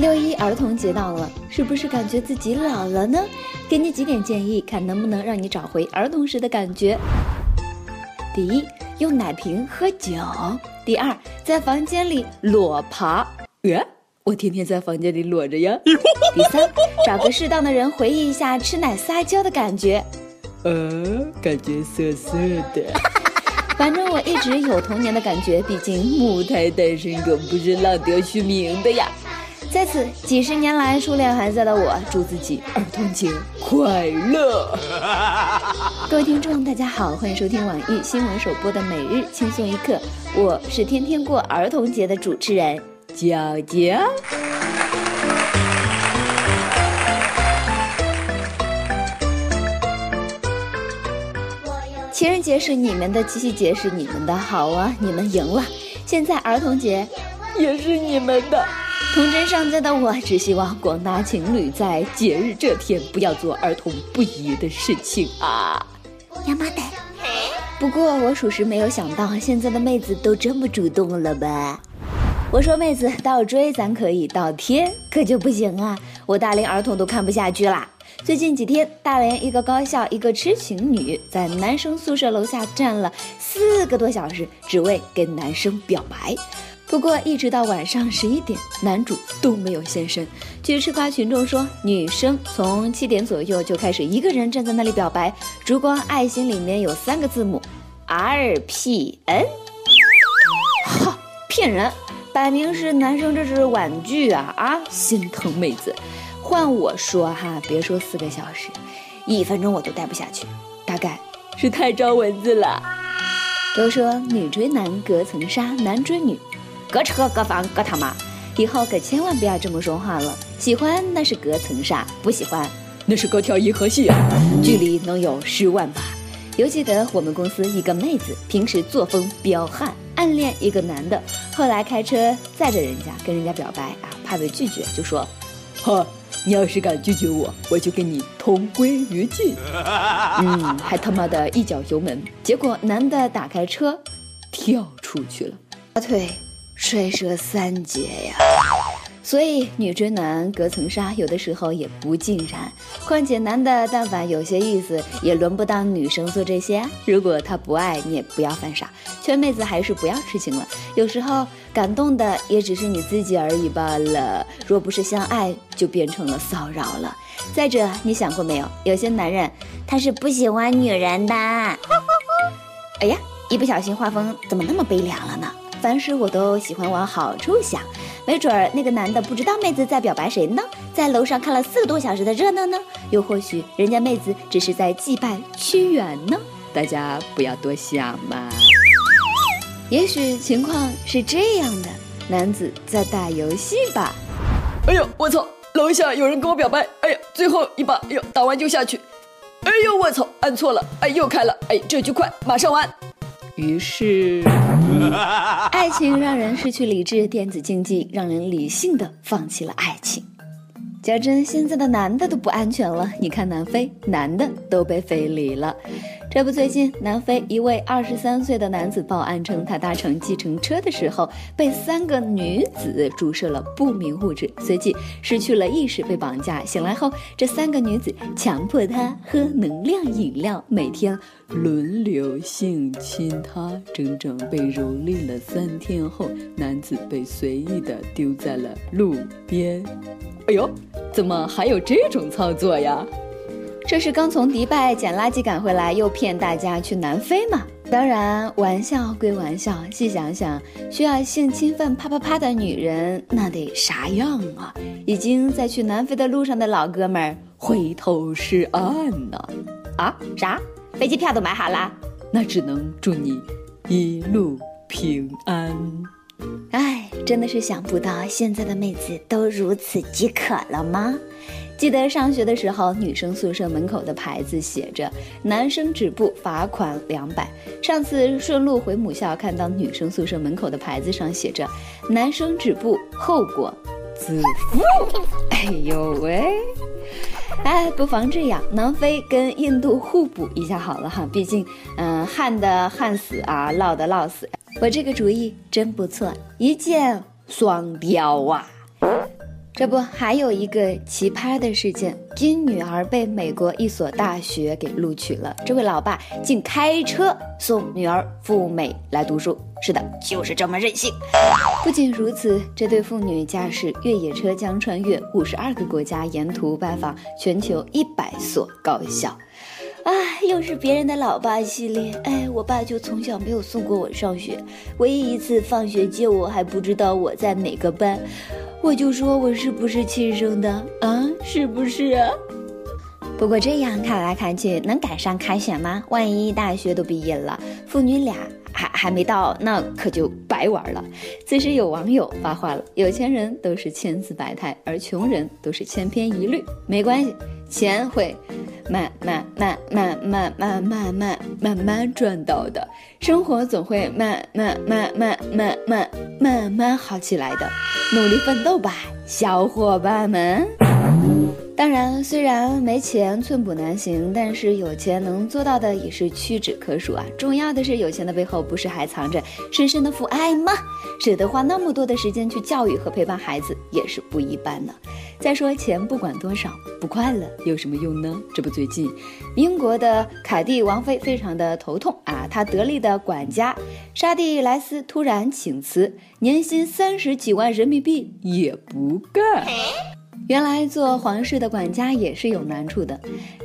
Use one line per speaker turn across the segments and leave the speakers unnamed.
六一儿童节到了，是不是感觉自己老了呢？给你几点建议，看能不能让你找回儿童时的感觉。第一，用奶瓶喝酒；第二，在房间里裸爬。呃，我天天在房间里裸着呀。第三，找个适当的人回忆一下吃奶撒娇的感觉。
呃，感觉涩涩的。
反正我一直有童年的感觉，毕竟母胎单身狗不是浪得虚名的呀。在此，几十年来初恋还在的我，祝自己儿童节快乐。各位听众，大家好，欢迎收听网易新闻首播的每日轻松一刻，我是天天过儿童节的主持人娇娇。情人节是你们的，七夕节是你们的，好啊，你们赢了。现在儿童节
也是你们的。
童真尚在的我，只希望广大情侣在节日这天不要做儿童不宜的事情啊！
亚麻得。
不过我属实没有想到，现在的妹子都这么主动了吧？我说妹子倒追咱可以，倒贴可就不行啊！我大龄儿童都看不下去啦。最近几天，大连一个高校一个痴情女在男生宿舍楼下站了四个多小时，只为跟男生表白。不过，一直到晚上十一点，男主都没有现身。据吃瓜群众说，女生从七点左右就开始一个人站在那里表白，烛光爱心里面有三个字母，R P N。哈，骗人，摆明是男生这是婉拒啊啊！心疼妹子。换我说哈，别说四个小时，一分钟我都待不下去，大概是太招蚊子了。都说女追男隔层纱，男追女。隔车隔房隔他妈，以后可千万不要这么说话了。喜欢那是隔层纱，不喜欢
那是隔条银河系，啊
距离能有十万吧。犹记得我们公司一个妹子，平时作风彪悍，暗恋一个男的，后来开车载着人家跟人家表白啊，怕被拒绝，就说：“
哈，你要是敢拒绝我，我就跟你同归于尽。”
嗯，还他妈的一脚油门，结果男的打开车跳出去了，大腿。摔折三截呀，所以女追男隔层纱，有的时候也不尽然。况且男的但凡有些意思，也轮不到女生做这些。如果他不爱你，也不要犯傻。劝妹子还是不要痴情了，有时候感动的也只是你自己而已罢了。若不是相爱，就变成了骚扰了。再者，你想过没有？有些男人他是不喜欢女人的。哎呀，一不小心画风怎么那么悲凉了呢？凡事我都喜欢往好处想，没准儿那个男的不知道妹子在表白谁呢，在楼上看了四个多小时的热闹呢，又或许人家妹子只是在祭拜屈原呢，大家不要多想嘛。也许情况是这样的，男子在打游戏吧。
哎呦，我操，楼下有人跟我表白，哎呀，最后一把，哎呦，打完就下去。哎呦，我操，按错了，哎，又开了，哎，这局快，马上完。
于是。爱情让人失去理智，电子竞技让人理性的放弃了爱情。讲真，现在的男的都不安全了。你看南非，男的都被非礼了。这不，最近南非一位二十三岁的男子报案称，他搭乘计程车的时候被三个女子注射了不明物质，随即失去了意识，被绑架。醒来后，这三个女子强迫他喝能量饮料，每天轮流性侵他，整整被蹂躏了三天后，男子被随意的丢在了路边。
哎呦，怎么还有这种操作呀？
这是刚从迪拜捡垃圾赶回来，又骗大家去南非吗？当然，玩笑归玩笑，细想想，需要性侵犯啪啪啪的女人那得啥样啊？已经在去南非的路上的老哥们儿回头是岸呢？啊？啥？飞机票都买好了？
那只能祝你一路平安。
哎，真的是想不到，现在的妹子都如此饥渴了吗？记得上学的时候，女生宿舍门口的牌子写着“男生止步，罚款两百”。上次顺路回母校，看到女生宿舍门口的牌子上写着“男生止步，后果自负”。哎呦喂！哎，不妨这样，南非跟印度互补一下好了哈。毕竟，嗯，旱的旱死啊，涝的涝死。我这个主意真不错，一箭双雕啊！这不，还有一个奇葩的事件：金女儿被美国一所大学给录取了，这位老爸竟开车送女儿赴美来读书。是的，就是这么任性。不仅如此，这对父女驾驶越野车将穿越五十二个国家，沿途拜访全球一百所高校。哎，又是别人的老爸系列。哎，我爸就从小没有送过我上学，唯一一次放学接我还不知道我在哪个班。我就说我是不是亲生的啊？是不是啊？不过这样看来看去，能赶上开学吗？万一大学都毕业了，父女俩还还没到，那可就白玩了。此时有网友发话了：有钱人都是千姿百态，而穷人都是千篇一律。没关系，钱会。慢慢慢慢慢慢慢慢慢慢赚到的生活总会慢慢慢慢慢慢慢慢好起来的，努力奋斗吧，小伙伴们！当然，虽然没钱寸步难行，但是有钱能做到的也是屈指可数啊。重要的是，有钱的背后不是还藏着深深的父爱吗？舍得花那么多的时间去教育和陪伴孩子，也是不一般的。再说，钱不管多少，不快乐有什么用呢？这不，最近英国的凯蒂王妃非常的头痛啊，她得力的管家沙蒂莱斯突然请辞，年薪三十几万人民币也不干。原来做皇室的管家也是有难处的。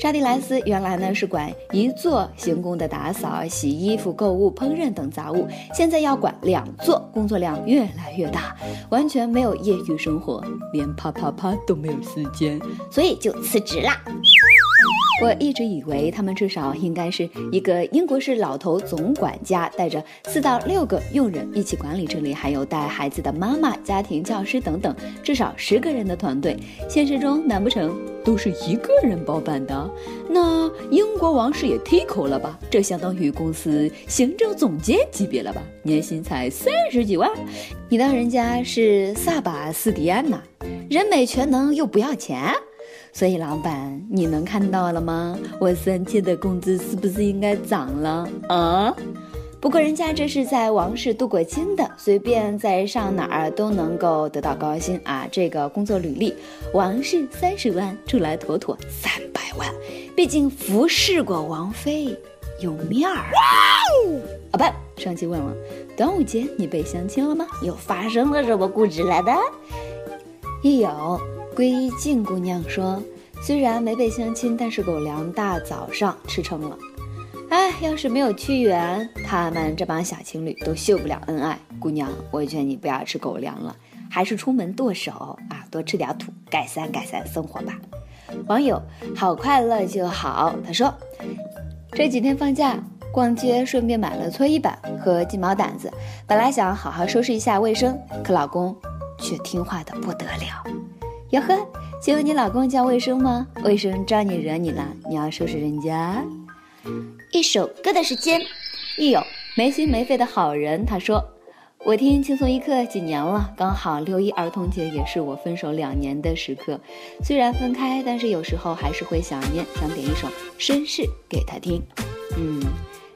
沙迪莱斯原来呢是管一座行宫的打扫、洗衣服、购物、烹饪等杂物，现在要管两座，工作量越来越大，完全没有业余生活，连啪啪啪都没有时间，所以就辞职啦。我一直以为他们至少应该是一个英国式老头总管家，带着四到六个佣人一起管理这里，还有带孩子的妈妈、家庭教师等等，至少十个人的团队。现实中，难不成都是一个人包办的？那英国王室也忒抠了吧？这相当于公司行政总监级别了吧？年薪才三十几万？你当人家是萨巴斯蒂安呐？人美全能又不要钱？所以，老板，你能看到了吗？我三千的工资是不是应该涨了啊？不过人家这是在王室镀过金的，随便在上哪儿都能够得到高薪啊！这个工作履历，王室三十万出来妥妥三百万，毕竟服侍过王妃，有面儿。啊不，上期问了，端午节你被相亲了吗？又发生了什么故事来的？一有。归静姑娘说：“虽然没被相亲，但是狗粮大早上吃撑了。哎，要是没有屈原，他们这帮小情侣都秀不了恩爱。姑娘，我劝你不要吃狗粮了，还是出门剁手啊，多吃点土，改善改善生活吧。”网友好快乐就好，他说：“这几天放假逛街，顺便买了搓衣板和鸡毛掸子。本来想好好收拾一下卫生，可老公却听话的不得了。”哟呵，请问你老公叫卫生吗？卫生招你惹你了？你要收拾人家。一首歌的时间，一有没心没肺的好人。他说：“我听轻松一刻几年了，刚好六一儿童节也是我分手两年的时刻。虽然分开，但是有时候还是会想念，想点一首绅士给他听。嗯，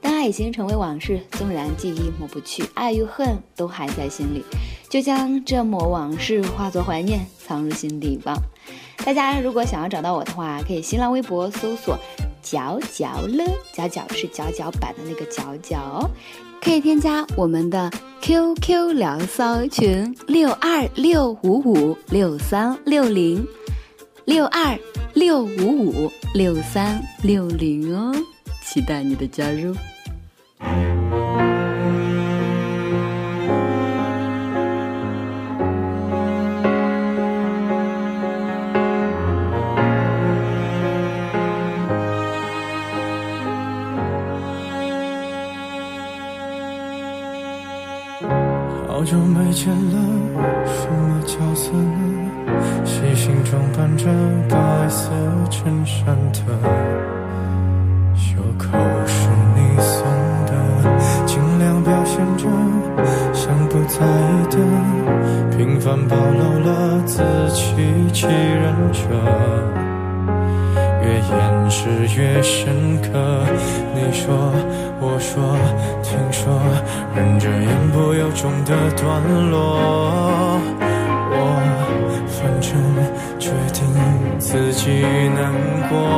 当爱已经成为往事，纵然记忆抹不去，爱与恨都还在心里。”就将这抹往事化作怀念，藏入心底吧。大家如果想要找到我的话，可以新浪微博搜索“角角乐”，角角是角角版的那个角角，可以添加我们的 QQ 聊骚群六二六五五六三六零六二六五五六三六零哦，期待你的加入。
好久没见了，什么角色呢？细心装扮着白色衬衫的，口是你送的，尽量表现着像不在意的，平凡暴露了自欺欺人者。越掩饰越深刻。你说，我说，听说，忍着言不由衷的段落。我反正决定自己难过。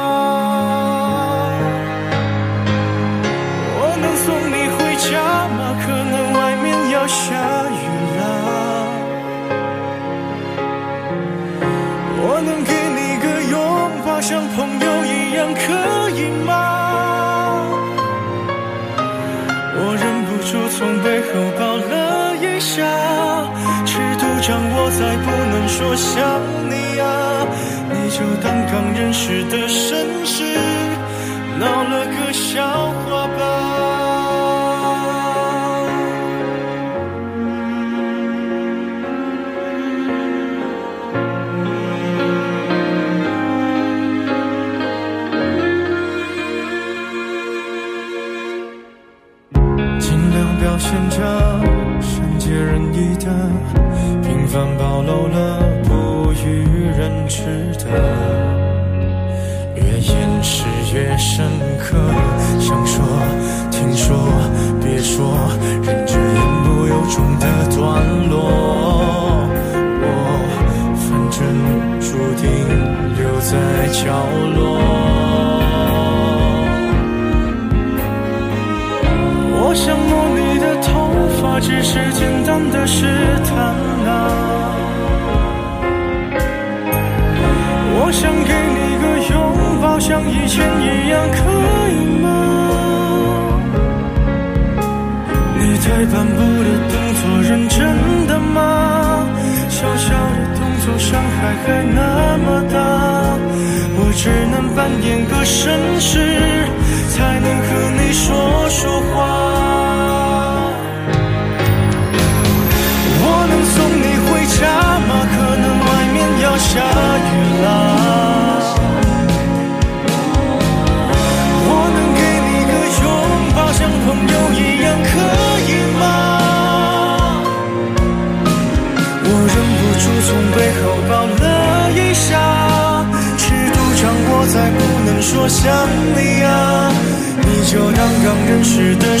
从背后抱了一下，尺度掌握在不能说想你啊，你就当刚认识的绅士，闹了个笑话吧。中的段落。我反正注定留在角落。我想摸你的头发，只是简单的试探啊。我想给你个拥抱，像以前一样，可以吗？你退半步的小小的动作，伤害还那么大，我只能扮演个绅士，才能和你说说话。我能送你回家吗？可能外面要下雨了。想你啊，你就当刚认识的